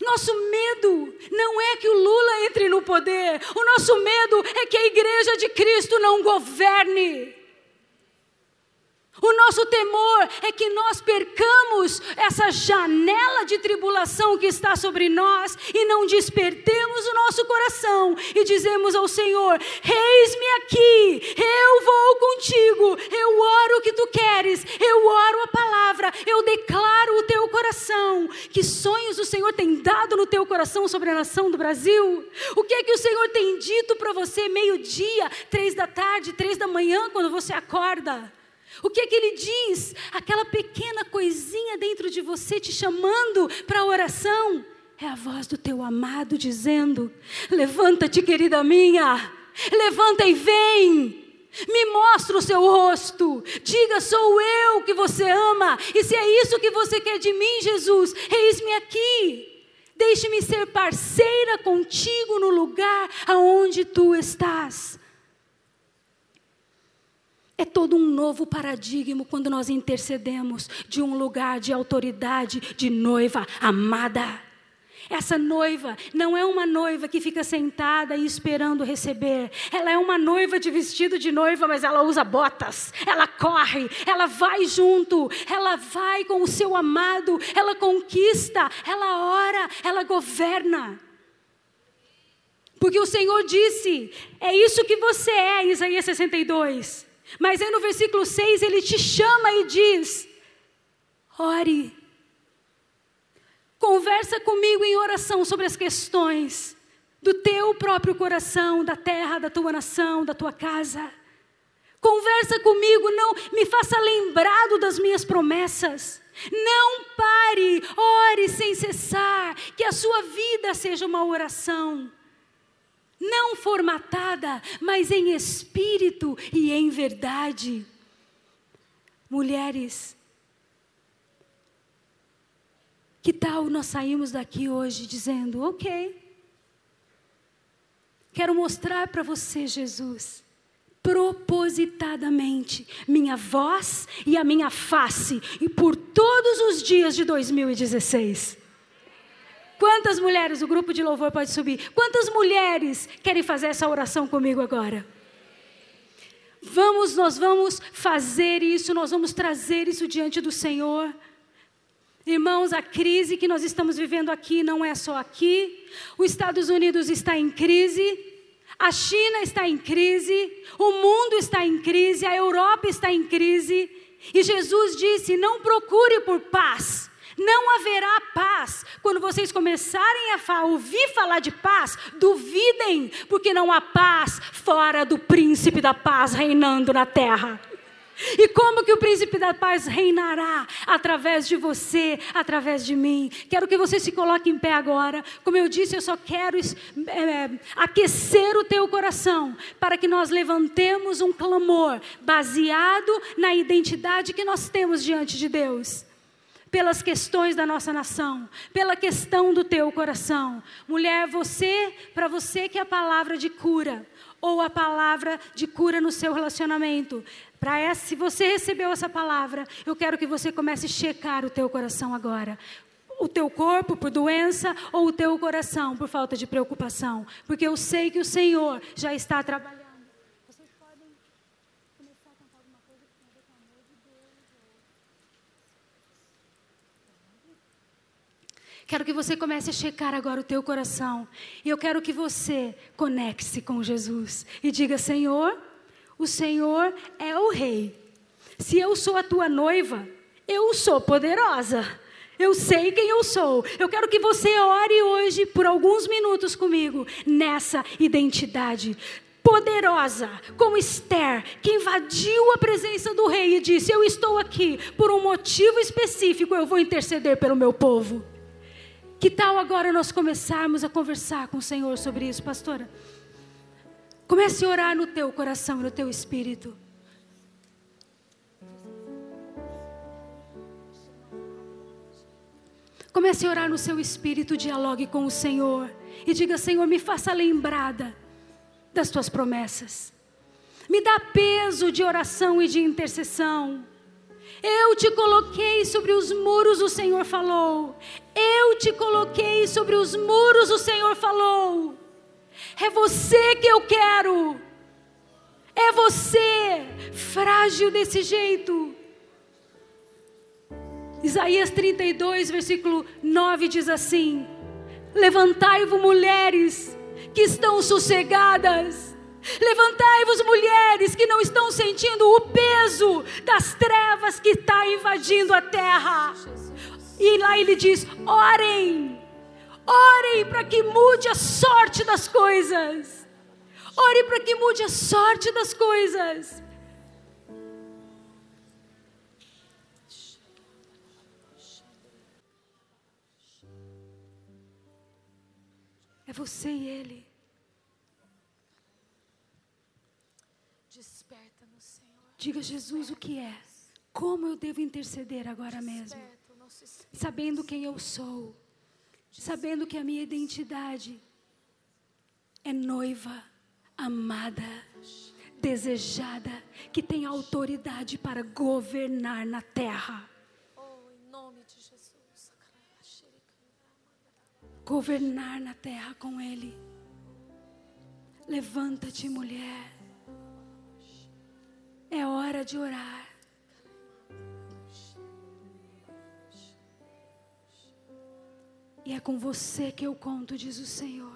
Nosso medo não é que o Lula entre no poder, o nosso medo é que a igreja de Cristo não governe. O nosso temor é que nós percamos essa janela de tribulação que está sobre nós e não despertemos o nosso coração e dizemos ao Senhor: Eis-me aqui, eu vou contigo, eu oro o que tu queres, eu oro a palavra, eu declaro o teu coração. Que sonhos o Senhor tem dado no teu coração sobre a nação do Brasil? O que é que o Senhor tem dito para você meio-dia, três da tarde, três da manhã, quando você acorda? O que é que ele diz? Aquela pequena coisinha dentro de você te chamando para a oração. É a voz do teu amado dizendo: Levanta-te, querida minha, levanta e vem. Me mostra o seu rosto. Diga, sou eu que você ama. E se é isso que você quer de mim, Jesus, eis-me aqui. Deixe-me ser parceira contigo no lugar aonde tu estás. É todo um novo paradigma quando nós intercedemos de um lugar de autoridade, de noiva amada. Essa noiva não é uma noiva que fica sentada e esperando receber. Ela é uma noiva de vestido de noiva, mas ela usa botas. Ela corre, ela vai junto, ela vai com o seu amado, ela conquista, ela ora, ela governa. Porque o Senhor disse: é isso que você é, Isaías 62. Mas aí no versículo 6 ele te chama e diz: ore, conversa comigo em oração sobre as questões do teu próprio coração, da terra, da tua nação, da tua casa. Conversa comigo, não me faça lembrado das minhas promessas. Não pare, ore sem cessar, que a sua vida seja uma oração não formatada, mas em espírito e em verdade. Mulheres, que tal nós saímos daqui hoje dizendo: ok, quero mostrar para você, Jesus, propositadamente, minha voz e a minha face, e por todos os dias de 2016. Quantas mulheres, o grupo de louvor pode subir? Quantas mulheres querem fazer essa oração comigo agora? Vamos, nós vamos fazer isso, nós vamos trazer isso diante do Senhor. Irmãos, a crise que nós estamos vivendo aqui não é só aqui. Os Estados Unidos está em crise, a China está em crise, o mundo está em crise, a Europa está em crise. E Jesus disse: não procure por paz, não haverá paz. Quando vocês começarem a ouvir falar de paz, duvidem, porque não há paz fora do príncipe da paz reinando na terra. E como que o príncipe da paz reinará através de você, através de mim? Quero que você se coloque em pé agora. Como eu disse, eu só quero é, aquecer o teu coração para que nós levantemos um clamor baseado na identidade que nós temos diante de Deus pelas questões da nossa nação, pela questão do teu coração. Mulher, você, para você que é a palavra de cura, ou a palavra de cura no seu relacionamento. Para essa, se você recebeu essa palavra, eu quero que você comece a checar o teu coração agora. O teu corpo por doença ou o teu coração por falta de preocupação, porque eu sei que o Senhor já está trabalhando. Vocês podem começar a cantar alguma coisa que tem a ver com o amor de Deus. Quero que você comece a checar agora o teu coração. E eu quero que você conecte-se com Jesus e diga: Senhor, o Senhor é o Rei. Se eu sou a tua noiva, eu sou poderosa. Eu sei quem eu sou. Eu quero que você ore hoje por alguns minutos comigo nessa identidade poderosa, como Esther, que invadiu a presença do rei e disse: Eu estou aqui por um motivo específico, eu vou interceder pelo meu povo. Que tal agora nós começarmos a conversar com o Senhor sobre isso, pastora? Comece a orar no teu coração, no teu espírito. Comece a orar no seu espírito, dialogue com o Senhor e diga: Senhor, me faça lembrada das tuas promessas. Me dá peso de oração e de intercessão. Eu te coloquei sobre os muros, o Senhor falou. Eu te coloquei sobre os muros, o Senhor falou. É você que eu quero. É você, frágil desse jeito. Isaías 32, versículo 9 diz assim: Levantai-vos, mulheres que estão sossegadas. Levantai-vos, mulheres que não estão sentindo o peso das trevas que está invadindo a terra. E lá ele diz: orem Ore para que mude a sorte das coisas. Ore para que mude a sorte das coisas. É você e Ele. Desperta no Senhor. Diga, Jesus, o que é? Como eu devo interceder agora mesmo? Sabendo quem eu sou sabendo que a minha identidade é noiva, amada, desejada, que tem autoridade para governar na terra. Oh. Governar na terra com Ele. Levanta-te, mulher. É hora de orar. E é com você que eu conto, diz o Senhor.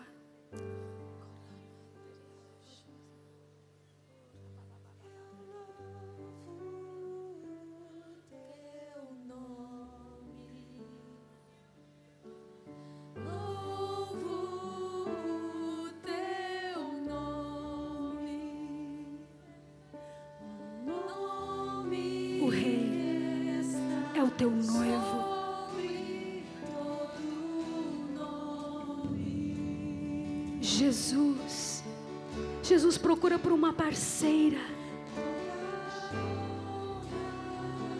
Parceira.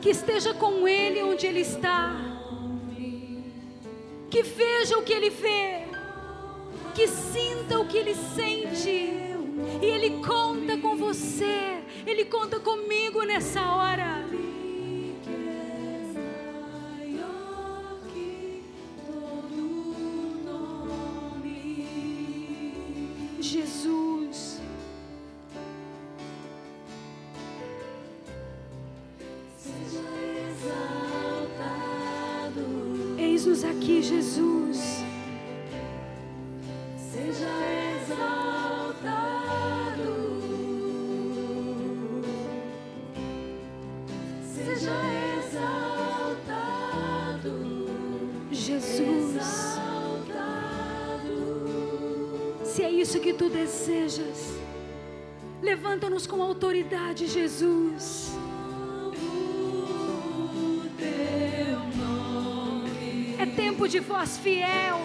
Que esteja com Ele onde Ele está, que veja o que Ele vê, que sinta o que Ele sente, e Ele conta com você, Ele conta comigo nessa hora. De voz fiel,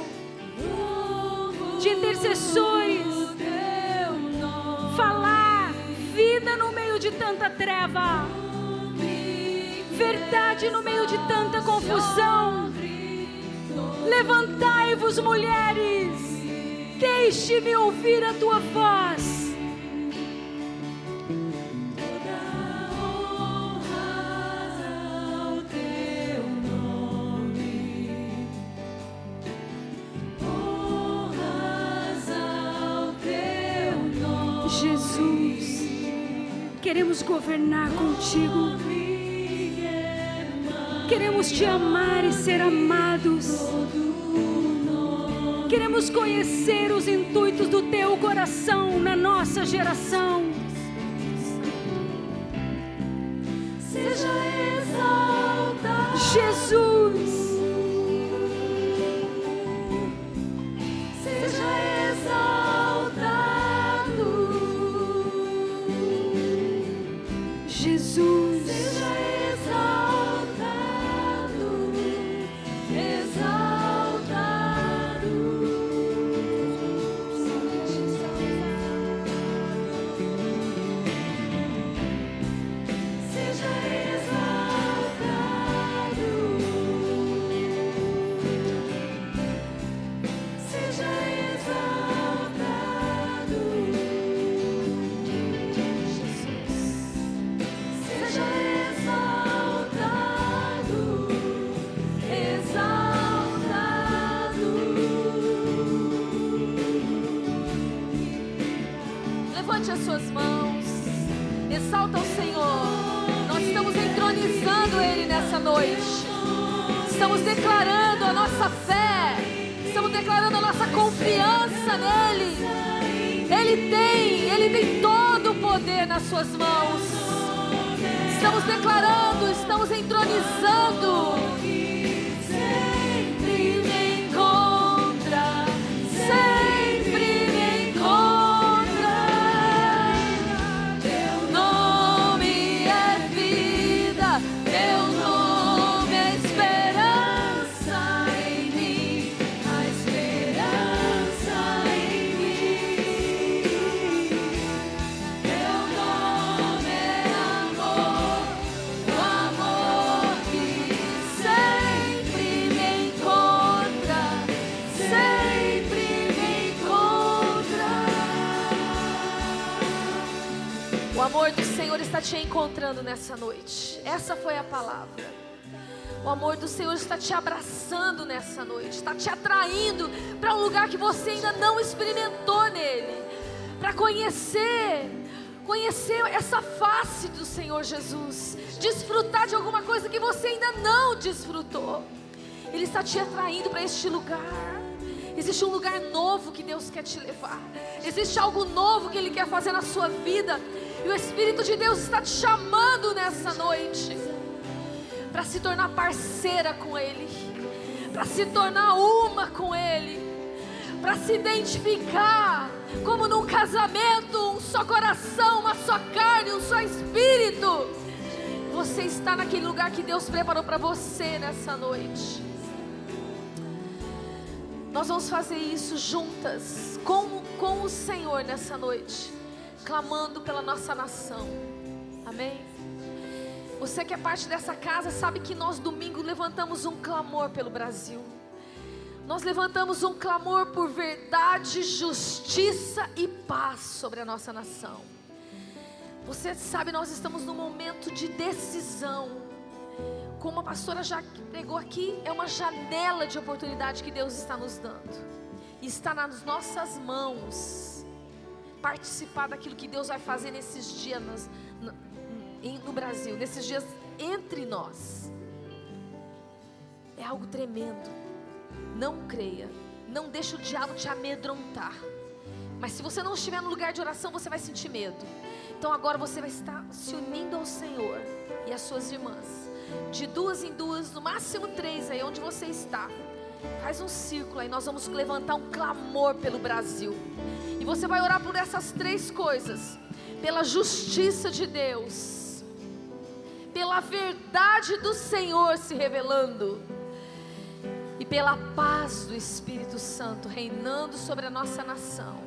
de intercessores. Falar vida no meio de tanta treva, verdade no meio de tanta confusão. Levantai-vos, mulheres, deixe-me ouvir a tua voz. Queremos governar contigo. Queremos te amar e ser amados. Queremos conhecer os intuitos do teu coração na nossa geração. Nele. Ele tem, Ele tem todo o poder nas suas mãos. Estamos declarando, estamos entronizando. Está te encontrando nessa noite. Essa foi a palavra. O amor do Senhor está te abraçando nessa noite, está te atraindo para um lugar que você ainda não experimentou nele, para conhecer, conhecer essa face do Senhor Jesus, desfrutar de alguma coisa que você ainda não desfrutou. Ele está te atraindo para este lugar. Existe um lugar novo que Deus quer te levar. Existe algo novo que Ele quer fazer na sua vida. E o Espírito de Deus está te chamando nessa noite para se tornar parceira com Ele, para se tornar uma com Ele, para se identificar como num casamento, um só coração, uma só carne, um só espírito. Você está naquele lugar que Deus preparou para você nessa noite. Nós vamos fazer isso juntas, com, com o Senhor nessa noite, clamando pela nossa nação. Amém? Você que é parte dessa casa sabe que nós domingo levantamos um clamor pelo Brasil. Nós levantamos um clamor por verdade, justiça e paz sobre a nossa nação. Você sabe, nós estamos num momento de decisão. Como a pastora já pregou aqui, é uma janela de oportunidade que Deus está nos dando. Está nas nossas mãos participar daquilo que Deus vai fazer nesses dias nas- no, no Brasil, nesses dias entre nós. É algo tremendo. Não creia. Não deixe o diabo te amedrontar. Mas se você não estiver no lugar de oração, você vai sentir medo. Então agora você vai estar se unindo ao Senhor e às suas irmãs. De duas em duas, no máximo três aí onde você está. Faz um círculo aí, nós vamos levantar um clamor pelo Brasil. Você vai orar por essas três coisas: pela justiça de Deus, pela verdade do Senhor se revelando e e pela paz do Espírito Santo reinando sobre a nossa nação.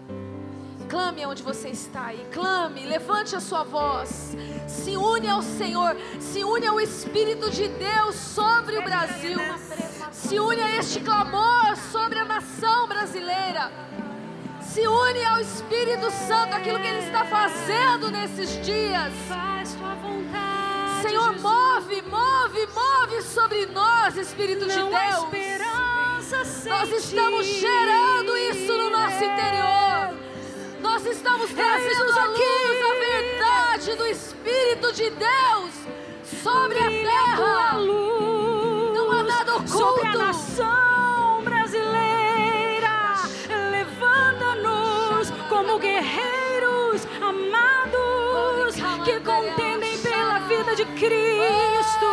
Clame onde você está aí, clame, levante a sua voz, se une ao Senhor, se une ao Espírito de Deus sobre o Brasil, se une a este clamor sobre a nação brasileira, se une ao Espírito Santo, aquilo que Ele está fazendo nesses dias. Faz tua vontade. Senhor, move, move, move sobre nós, Espírito de Não Deus. Nós estamos gerando isso no nosso interior. Nós estamos trazendo a aqui. luz, a verdade do Espírito de Deus sobre a terra. Não há nada oculto. sobre a nação como guerreiros amados que contendem pela vida de Cristo.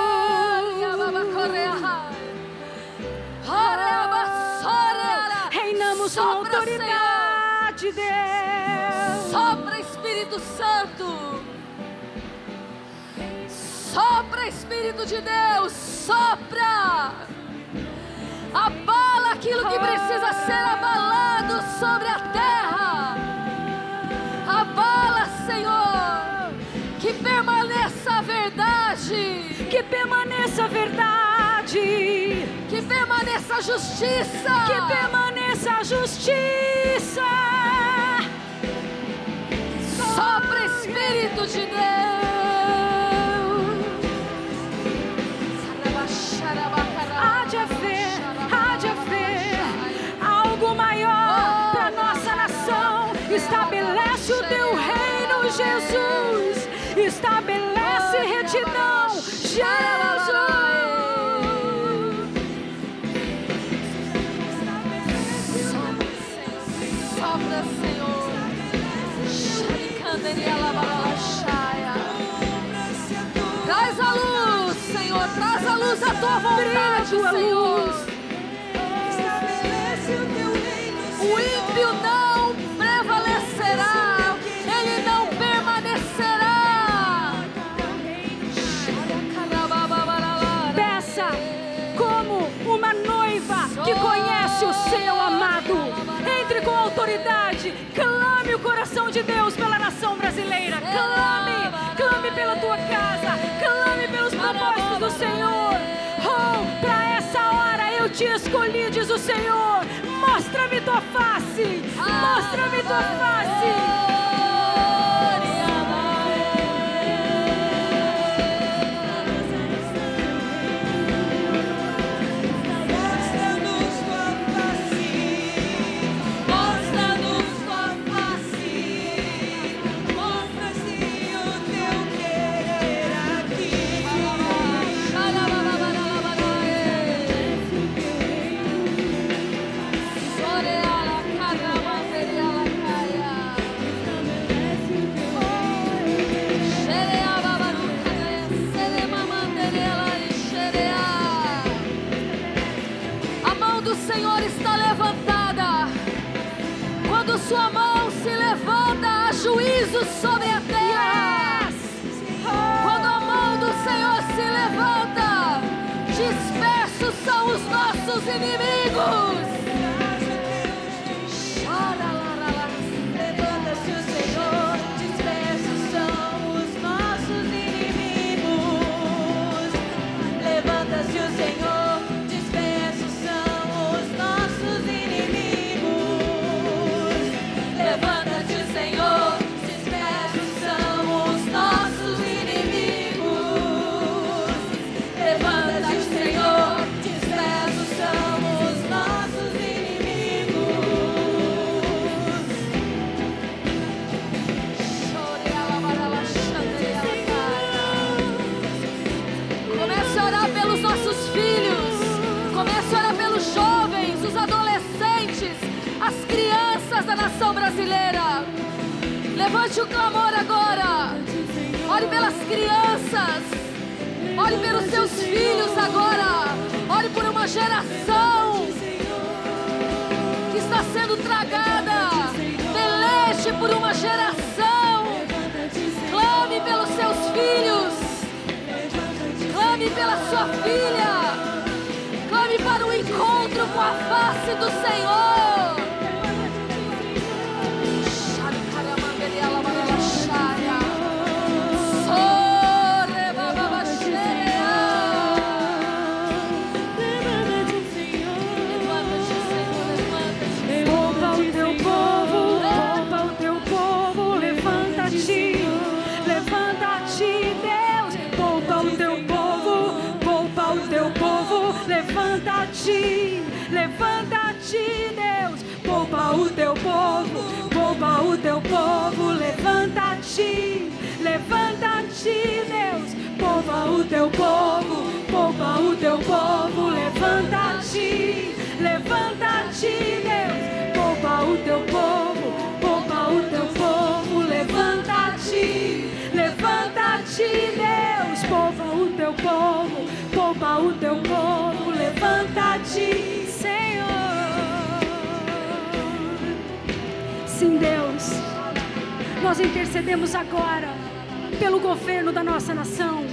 Reinamos com autoridade, Deus. Sopra Espírito Santo. Sopra Espírito de Deus. Sopra. Abala aquilo que precisa ser abalado sobre a terra. Verdade. Que permaneça a verdade. Que permaneça a justiça. Que permaneça a justiça. Sopra Espírito de Deus. Tua vontade, tua Senhor. Escolhi, diz o Senhor. Mostra-me tua face. Mostra-me tua face. Levanta-te, levanta-te, Deus. Poupa o teu povo, poupa o teu povo, levanta-te, levanta-te, Deus. Poupa o teu povo, poupa o teu povo, levanta-te, levanta-te, Deus. Poupa o teu povo, poupa o teu povo, levanta-te, nós intercedemos agora pelo governo da nossa nação.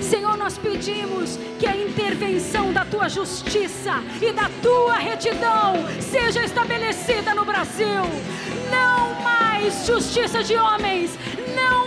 Senhor, nós pedimos que a intervenção da tua justiça e da tua retidão seja estabelecida no Brasil. Não mais justiça de homens, não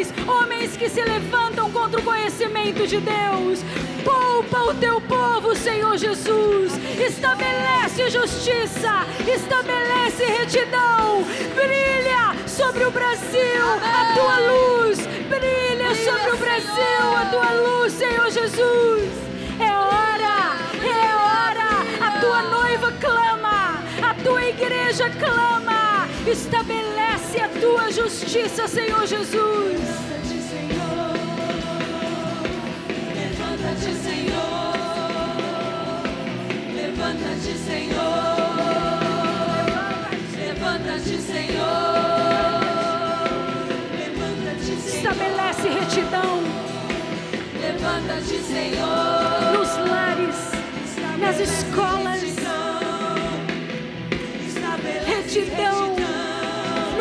mais homens que se levantam contra o conhecimento de Deus. Poupa o teu povo, Senhor Jesus. Estabelece justiça, estabelece retidão. Brilha sobre o Brasil a tua luz. Brilha sobre o Brasil a tua luz, Senhor Jesus. É hora, é hora. A tua noiva clama, a tua igreja clama. Estabelece a tua justiça, Senhor Jesus. Levanta-te, Senhor. Levanta-te, Senhor. Levanta-te, Senhor. Levanta-te, Senhor. Estabelece retidão Levanta-te, Senhor. nos lares, nas escolas,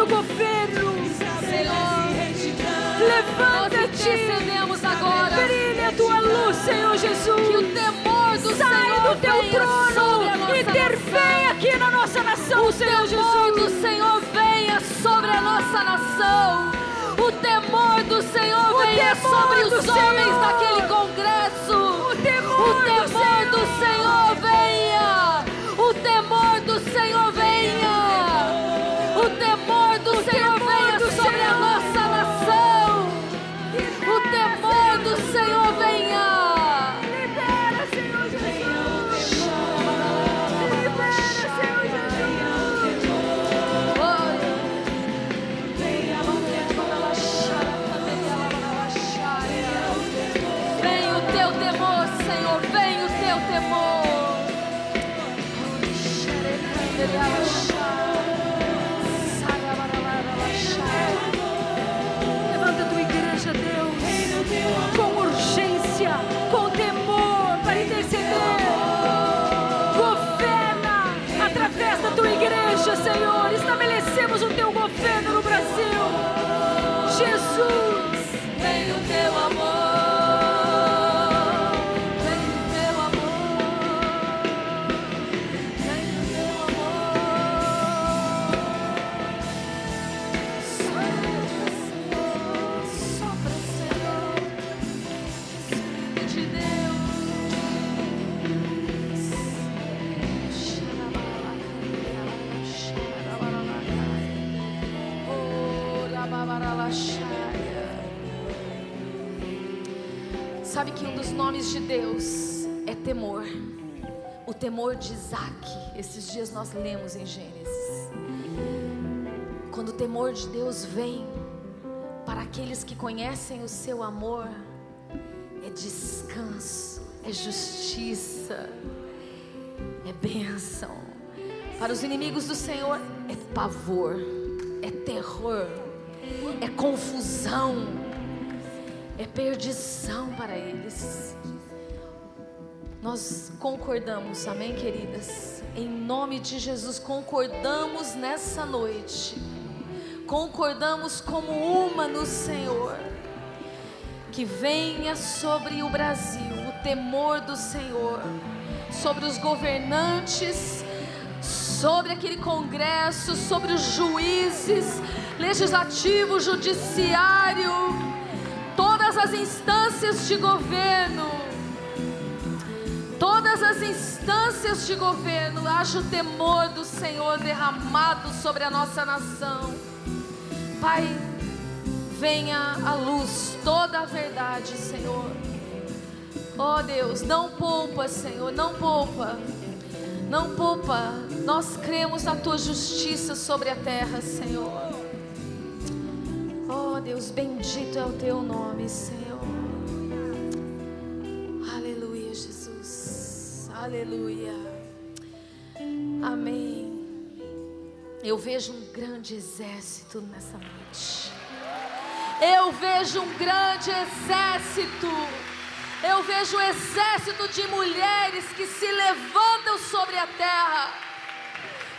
governo. Senhor, Levanta-te, intercedemos agora. brilha a tua luz, Senhor Que o Jesus. temor do Sai Senhor do teu trono, nossa intervém aqui na nossa nação, O Senhor temor do Jesus. Senhor venha sobre a nossa nação. O temor do Senhor O venha sobre do os homens Senhor. daquele congresso. O temor O do temor do Senhor venha. Nomes de Deus é temor. O temor de Isaac. Esses dias nós lemos em Gênesis. Quando o temor de Deus vem para aqueles que conhecem o seu amor, é descanso, é justiça, é bênção. Para os inimigos do Senhor, é pavor, é terror, é confusão, é perdição para eles. Nós concordamos, amém, queridas? Em nome de Jesus, concordamos nessa noite. Concordamos como uma no Senhor. Que venha sobre o Brasil o temor do Senhor. sobre os governantes, sobre aquele congresso, sobre os juízes, legislativo, judiciário, as instâncias de governo. Todas as instâncias de governo, haja o temor do Senhor derramado sobre a nossa nação. Pai, venha à luz toda a verdade, Senhor. Oh Deus, não poupa, Senhor, não poupa. Não poupa. Nós cremos na tua justiça sobre a terra, Senhor. Oh Deus, bendito é o teu nome, Senhor. Aleluia, Jesus. Aleluia. Amém. Eu vejo um grande exército nessa noite. Eu vejo um grande exército. Eu vejo um exército de mulheres que se levantam sobre a terra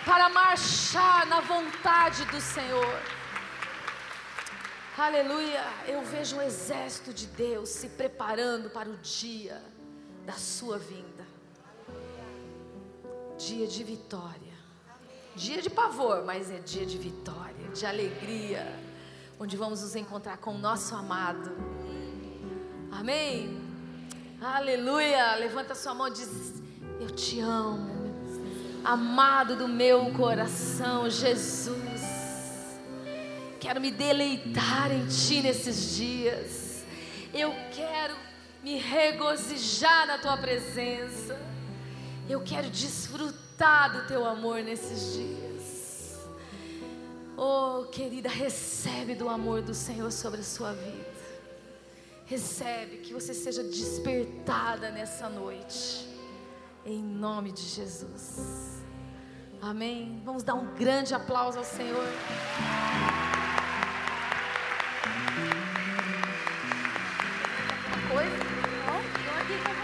para marchar na vontade do Senhor. Aleluia. Eu vejo um exército de Deus se preparando para o dia da sua vinda. Dia de vitória. Dia de pavor, mas é dia de vitória, de alegria, onde vamos nos encontrar com o nosso amado. Amém. Aleluia. Levanta sua mão e diz: Eu te amo, amado do meu coração, Jesus. Quero me deleitar em Ti nesses dias. Eu quero me regozijar na Tua presença. Eu quero desfrutar do Teu amor nesses dias. Oh, querida, recebe do amor do Senhor sobre a sua vida. Recebe, que você seja despertada nessa noite. Em nome de Jesus. Amém. Vamos dar um grande aplauso ao Senhor. Coisa? Ó, aqui